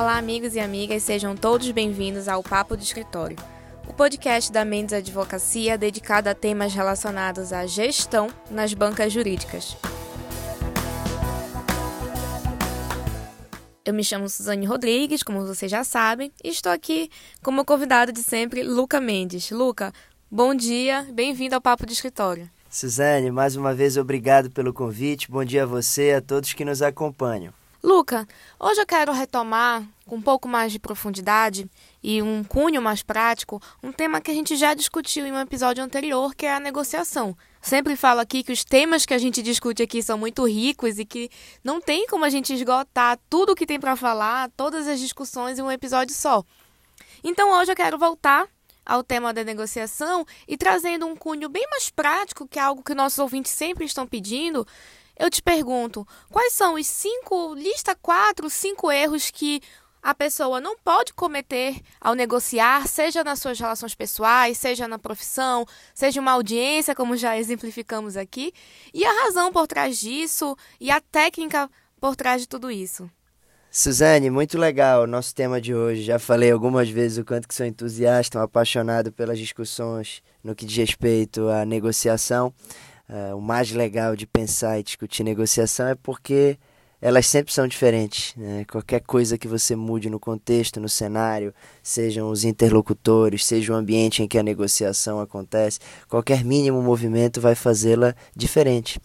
Olá, amigos e amigas, sejam todos bem-vindos ao Papo do Escritório, o podcast da Mendes Advocacia dedicado a temas relacionados à gestão nas bancas jurídicas. Eu me chamo Suzane Rodrigues, como vocês já sabem, e estou aqui como convidado de sempre, Luca Mendes. Luca, bom dia, bem-vindo ao Papo de Escritório. Suzane, mais uma vez obrigado pelo convite. Bom dia a você e a todos que nos acompanham. Luca, hoje eu quero retomar com um pouco mais de profundidade e um cunho mais prático um tema que a gente já discutiu em um episódio anterior, que é a negociação. Sempre falo aqui que os temas que a gente discute aqui são muito ricos e que não tem como a gente esgotar tudo o que tem para falar, todas as discussões em um episódio só. Então hoje eu quero voltar ao tema da negociação e trazendo um cunho bem mais prático, que é algo que nossos ouvintes sempre estão pedindo. Eu te pergunto, quais são os cinco, lista quatro, cinco erros que a pessoa não pode cometer ao negociar, seja nas suas relações pessoais, seja na profissão, seja uma audiência, como já exemplificamos aqui, e a razão por trás disso e a técnica por trás de tudo isso. Suzane, muito legal o nosso tema de hoje. Já falei algumas vezes o quanto que sou entusiasta, um apaixonado pelas discussões no que diz respeito à negociação. Uh, o mais legal de pensar e discutir negociação é porque elas sempre são diferentes. Né? Qualquer coisa que você mude no contexto, no cenário, sejam os interlocutores, seja o ambiente em que a negociação acontece, qualquer mínimo movimento vai fazê-la diferente.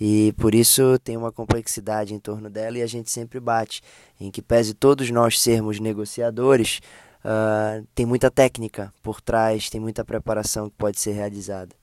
E por isso tem uma complexidade em torno dela e a gente sempre bate em que, pese todos nós sermos negociadores, uh, tem muita técnica por trás, tem muita preparação que pode ser realizada.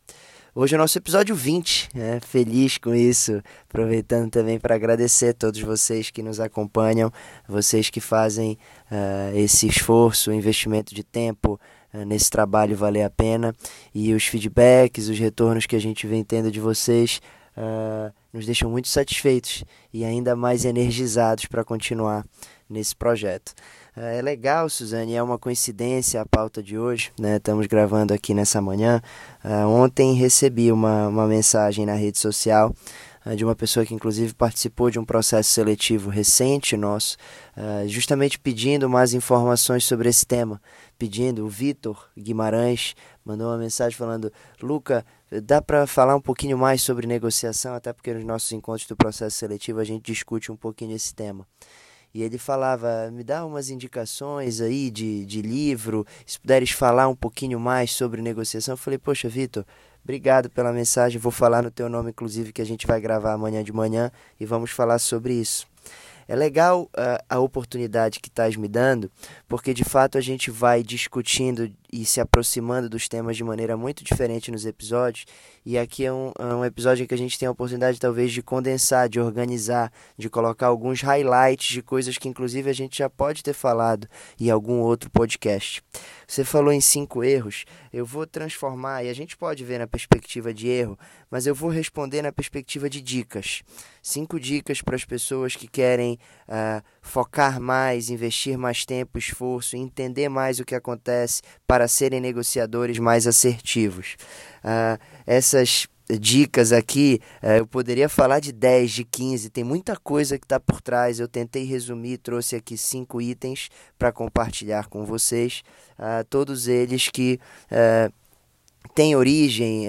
Hoje é o nosso episódio 20, né? feliz com isso, aproveitando também para agradecer a todos vocês que nos acompanham, vocês que fazem uh, esse esforço, investimento de tempo uh, nesse trabalho valer a pena e os feedbacks, os retornos que a gente vem tendo de vocês uh, nos deixam muito satisfeitos e ainda mais energizados para continuar nesse projeto. É legal, Suzane, é uma coincidência a pauta de hoje, né? Estamos gravando aqui nessa manhã. Uh, ontem recebi uma, uma mensagem na rede social uh, de uma pessoa que inclusive participou de um processo seletivo recente nosso, uh, justamente pedindo mais informações sobre esse tema. Pedindo, o Vitor Guimarães mandou uma mensagem falando: Luca, dá para falar um pouquinho mais sobre negociação, até porque nos nossos encontros do processo seletivo a gente discute um pouquinho esse tema. E ele falava: me dá umas indicações aí de, de livro, se puderes falar um pouquinho mais sobre negociação. Eu falei: Poxa, Vitor, obrigado pela mensagem. Vou falar no teu nome, inclusive, que a gente vai gravar amanhã de manhã e vamos falar sobre isso. É legal uh, a oportunidade que estás me dando, porque de fato a gente vai discutindo e se aproximando dos temas de maneira muito diferente nos episódios. E aqui é um, é um episódio que a gente tem a oportunidade, talvez, de condensar, de organizar, de colocar alguns highlights de coisas que, inclusive, a gente já pode ter falado em algum outro podcast. Você falou em cinco erros, eu vou transformar, e a gente pode ver na perspectiva de erro, mas eu vou responder na perspectiva de dicas. Cinco dicas para as pessoas que querem uh, focar mais, investir mais tempo, esforço, entender mais o que acontece para serem negociadores mais assertivos. Uh, essas dicas aqui, uh, eu poderia falar de 10, de 15, tem muita coisa que está por trás. Eu tentei resumir, trouxe aqui cinco itens para compartilhar com vocês, uh, todos eles que têm origem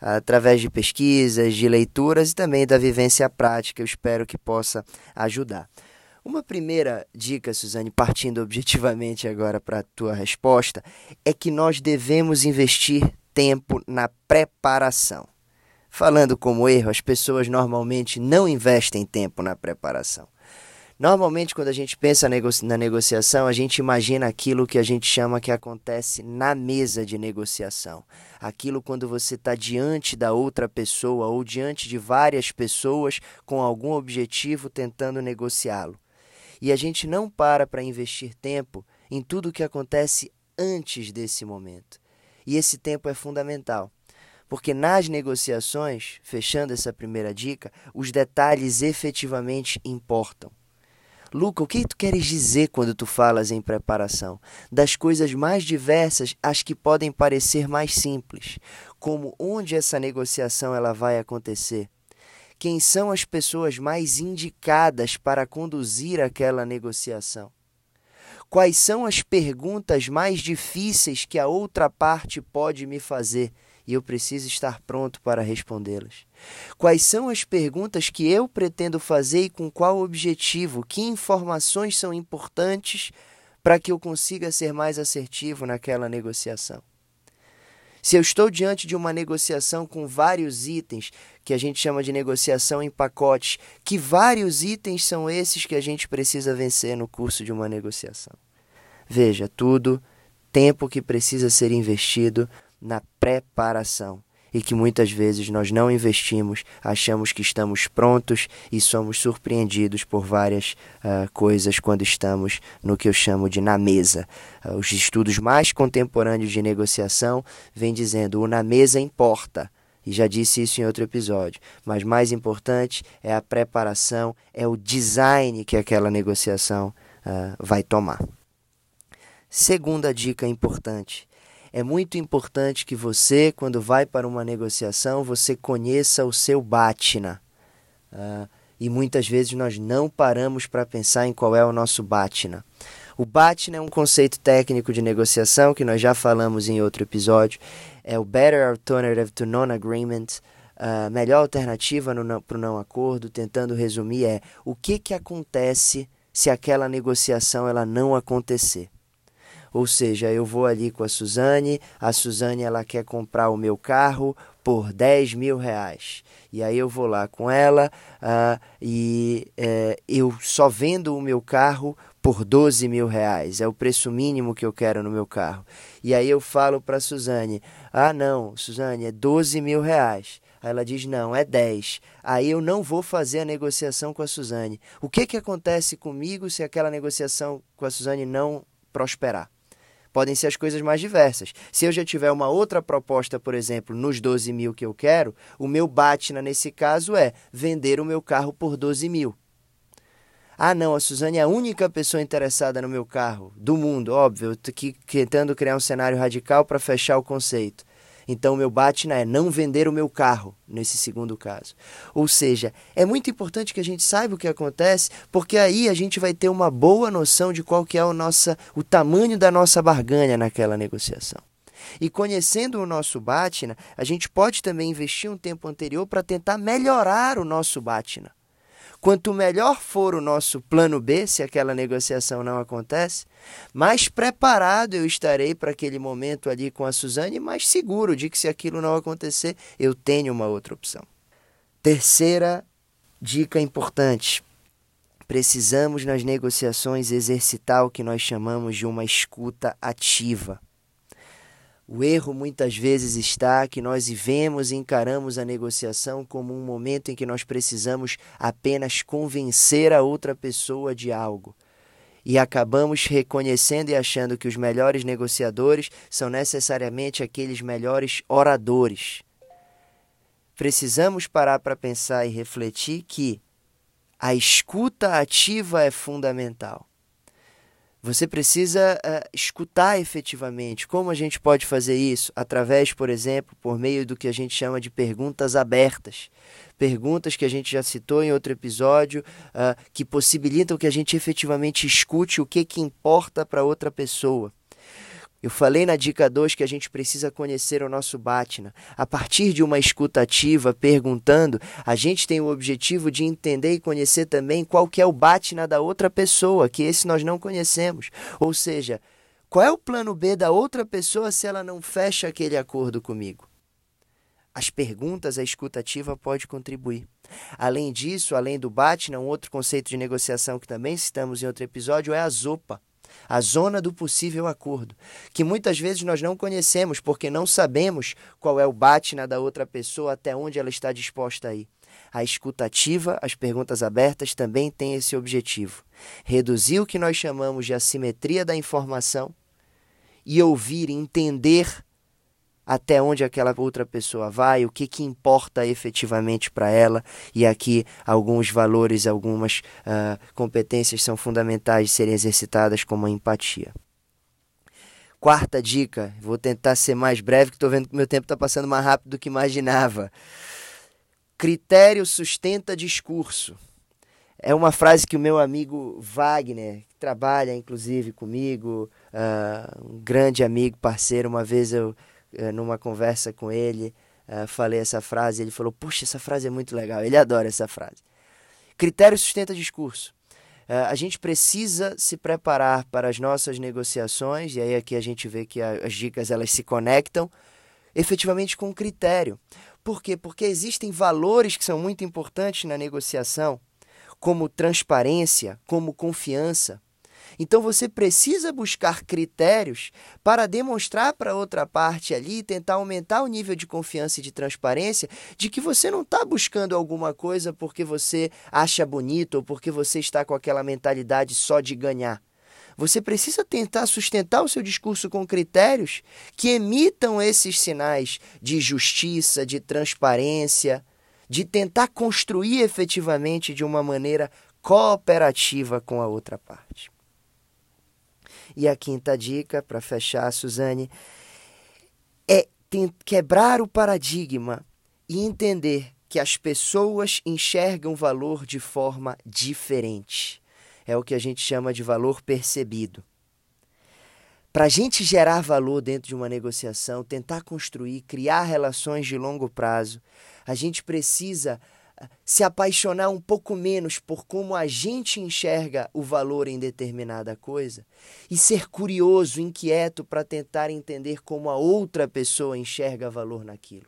através de pesquisas, de leituras e também da vivência prática. Eu espero que possa ajudar. Uma primeira dica, Suzane, partindo objetivamente agora para a tua resposta, é que nós devemos investir tempo na preparação. Falando como erro, as pessoas normalmente não investem tempo na preparação. Normalmente, quando a gente pensa na negociação, a gente imagina aquilo que a gente chama que acontece na mesa de negociação. Aquilo quando você está diante da outra pessoa ou diante de várias pessoas com algum objetivo tentando negociá-lo e a gente não para para investir tempo em tudo o que acontece antes desse momento. E esse tempo é fundamental, porque nas negociações, fechando essa primeira dica, os detalhes efetivamente importam. Luca, o que tu queres dizer quando tu falas em preparação? Das coisas mais diversas às que podem parecer mais simples, como onde essa negociação ela vai acontecer, quem são as pessoas mais indicadas para conduzir aquela negociação. Quais são as perguntas mais difíceis que a outra parte pode me fazer? E eu preciso estar pronto para respondê-las. Quais são as perguntas que eu pretendo fazer e com qual objetivo? Que informações são importantes para que eu consiga ser mais assertivo naquela negociação? Se eu estou diante de uma negociação com vários itens, que a gente chama de negociação em pacotes, que vários itens são esses que a gente precisa vencer no curso de uma negociação? Veja, tudo tempo que precisa ser investido na preparação e que muitas vezes nós não investimos, achamos que estamos prontos e somos surpreendidos por várias uh, coisas quando estamos no que eu chamo de na mesa. Uh, os estudos mais contemporâneos de negociação vêm dizendo o na mesa importa. E já disse isso em outro episódio. Mas mais importante é a preparação, é o design que aquela negociação uh, vai tomar. Segunda dica importante é muito importante que você, quando vai para uma negociação, você conheça o seu Batna. Uh, e muitas vezes nós não paramos para pensar em qual é o nosso Batna. O Batna é um conceito técnico de negociação que nós já falamos em outro episódio. É o Better Alternative to Non-Agreement, a uh, melhor alternativa para o não acordo. Tentando resumir, é o que, que acontece se aquela negociação ela não acontecer. Ou seja, eu vou ali com a Suzane, a Suzane ela quer comprar o meu carro por 10 mil reais. E aí eu vou lá com ela uh, e uh, eu só vendo o meu carro por 12 mil reais. É o preço mínimo que eu quero no meu carro. E aí eu falo para a Suzane, ah não, Suzane, é 12 mil reais. Aí ela diz, não, é 10. Aí eu não vou fazer a negociação com a Suzane. O que, que acontece comigo se aquela negociação com a Suzane não prosperar? Podem ser as coisas mais diversas. Se eu já tiver uma outra proposta, por exemplo, nos 12 mil que eu quero, o meu BATNA nesse caso é vender o meu carro por 12 mil. Ah, não, a Suzane é a única pessoa interessada no meu carro do mundo, óbvio, eu estou aqui tentando criar um cenário radical para fechar o conceito. Então, o meu Batna é não vender o meu carro, nesse segundo caso. Ou seja, é muito importante que a gente saiba o que acontece, porque aí a gente vai ter uma boa noção de qual que é o, nossa, o tamanho da nossa barganha naquela negociação. E conhecendo o nosso Batna, a gente pode também investir um tempo anterior para tentar melhorar o nosso Batna. Quanto melhor for o nosso plano B, se aquela negociação não acontece, mais preparado eu estarei para aquele momento ali com a Suzane mais seguro de que se aquilo não acontecer, eu tenho uma outra opção. Terceira dica importante: precisamos nas negociações exercitar o que nós chamamos de uma escuta ativa. O erro muitas vezes está que nós vivemos e encaramos a negociação como um momento em que nós precisamos apenas convencer a outra pessoa de algo. E acabamos reconhecendo e achando que os melhores negociadores são necessariamente aqueles melhores oradores. Precisamos parar para pensar e refletir que a escuta ativa é fundamental. Você precisa uh, escutar efetivamente. Como a gente pode fazer isso? Através, por exemplo, por meio do que a gente chama de perguntas abertas. Perguntas que a gente já citou em outro episódio, uh, que possibilitam que a gente efetivamente escute o que, que importa para outra pessoa. Eu falei na dica 2 que a gente precisa conhecer o nosso Batna. A partir de uma escutativa, perguntando, a gente tem o objetivo de entender e conhecer também qual que é o Batna da outra pessoa, que esse nós não conhecemos. Ou seja, qual é o plano B da outra pessoa se ela não fecha aquele acordo comigo? As perguntas, a escutativa pode contribuir. Além disso, além do Batna, um outro conceito de negociação que também citamos em outro episódio é a ZOPA a zona do possível acordo, que muitas vezes nós não conhecemos porque não sabemos qual é o batna da outra pessoa, até onde ela está disposta a ir. A escutativa, as perguntas abertas também têm esse objetivo: reduzir o que nós chamamos de assimetria da informação e ouvir, entender até onde aquela outra pessoa vai, o que, que importa efetivamente para ela. E aqui alguns valores, algumas uh, competências são fundamentais de serem exercitadas, como a empatia. Quarta dica, vou tentar ser mais breve, que estou vendo que meu tempo está passando mais rápido do que imaginava. Critério sustenta discurso. é uma frase que o meu amigo Wagner, que trabalha inclusive comigo, uh, um grande amigo, parceiro, uma vez eu, numa conversa com ele, uh, falei essa frase, ele falou: Puxa, essa frase é muito legal. Ele adora essa frase. Critério sustenta discurso. a gente precisa se preparar para as nossas negociações, e aí aqui a gente vê que as dicas elas se conectam efetivamente com critério. Por quê? Porque existem valores que são muito importantes na negociação como transparência, como confiança. Então você precisa buscar critérios para demonstrar para outra parte ali, tentar aumentar o nível de confiança e de transparência de que você não está buscando alguma coisa porque você acha bonito ou porque você está com aquela mentalidade só de ganhar. Você precisa tentar sustentar o seu discurso com critérios que emitam esses sinais de justiça, de transparência, de tentar construir efetivamente de uma maneira cooperativa com a outra parte. E a quinta dica, para fechar, Suzane, é quebrar o paradigma e entender que as pessoas enxergam valor de forma diferente. É o que a gente chama de valor percebido. Para a gente gerar valor dentro de uma negociação, tentar construir, criar relações de longo prazo, a gente precisa se apaixonar um pouco menos por como a gente enxerga o valor em determinada coisa e ser curioso, inquieto para tentar entender como a outra pessoa enxerga valor naquilo.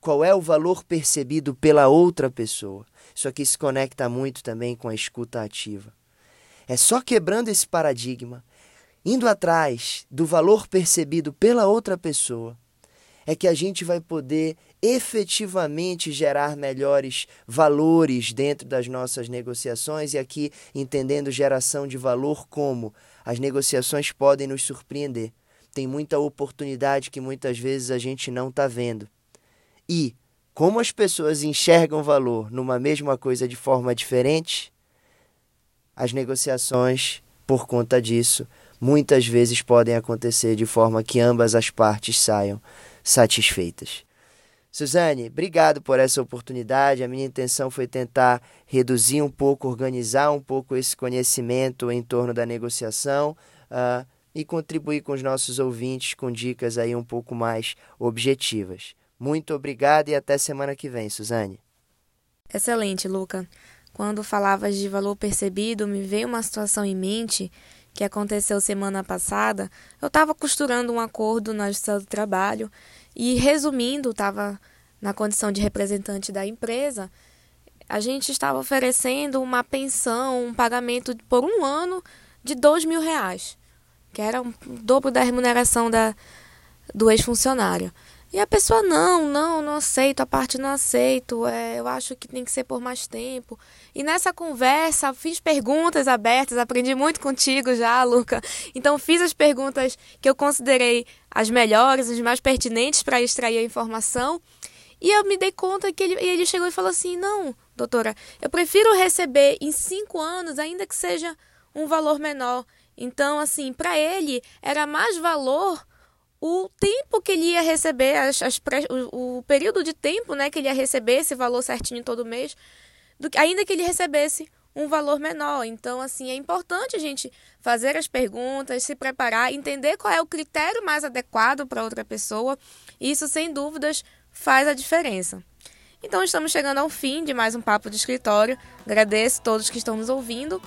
Qual é o valor percebido pela outra pessoa? Isso aqui se conecta muito também com a escuta ativa. É só quebrando esse paradigma, indo atrás do valor percebido pela outra pessoa, é que a gente vai poder efetivamente gerar melhores valores dentro das nossas negociações e aqui entendendo geração de valor como as negociações podem nos surpreender. Tem muita oportunidade que muitas vezes a gente não está vendo. E como as pessoas enxergam valor numa mesma coisa de forma diferente, as negociações, por conta disso, muitas vezes podem acontecer de forma que ambas as partes saiam satisfeitas. Suzane, obrigado por essa oportunidade. A minha intenção foi tentar reduzir um pouco, organizar um pouco esse conhecimento em torno da negociação uh, e contribuir com os nossos ouvintes com dicas aí um pouco mais objetivas. Muito obrigado e até semana que vem, Suzane. Excelente, Luca. Quando falavas de valor percebido, me veio uma situação em mente que aconteceu semana passada. Eu estava costurando um acordo na Justiça do Trabalho e, resumindo, estava na condição de representante da empresa. A gente estava oferecendo uma pensão, um pagamento por um ano de dois mil reais, que era o dobro da remuneração da, do ex-funcionário. E a pessoa, não, não, não aceito, a parte não aceito, é, eu acho que tem que ser por mais tempo. E nessa conversa, fiz perguntas abertas, aprendi muito contigo já, Luca. Então, fiz as perguntas que eu considerei as melhores, as mais pertinentes para extrair a informação. E eu me dei conta que ele, ele chegou e falou assim: não, doutora, eu prefiro receber em cinco anos, ainda que seja um valor menor. Então, assim, para ele era mais valor o tempo que ele ia receber, as, as pré, o, o, período de tempo né, que ele ia receber esse valor certinho todo mês, do, ainda que ele recebesse um valor menor. Então, assim, é importante a gente fazer as perguntas, se preparar, entender qual é o critério mais adequado para outra pessoa. Isso, sem dúvidas, faz a diferença. Então, estamos chegando ao fim de mais um Papo de Escritório. Agradeço a todos que estão nos ouvindo.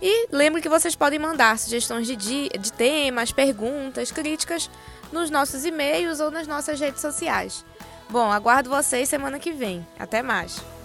E lembre que vocês podem mandar sugestões de, de temas, perguntas, críticas nos nossos e-mails ou nas nossas redes sociais. Bom, aguardo vocês semana que vem. Até mais!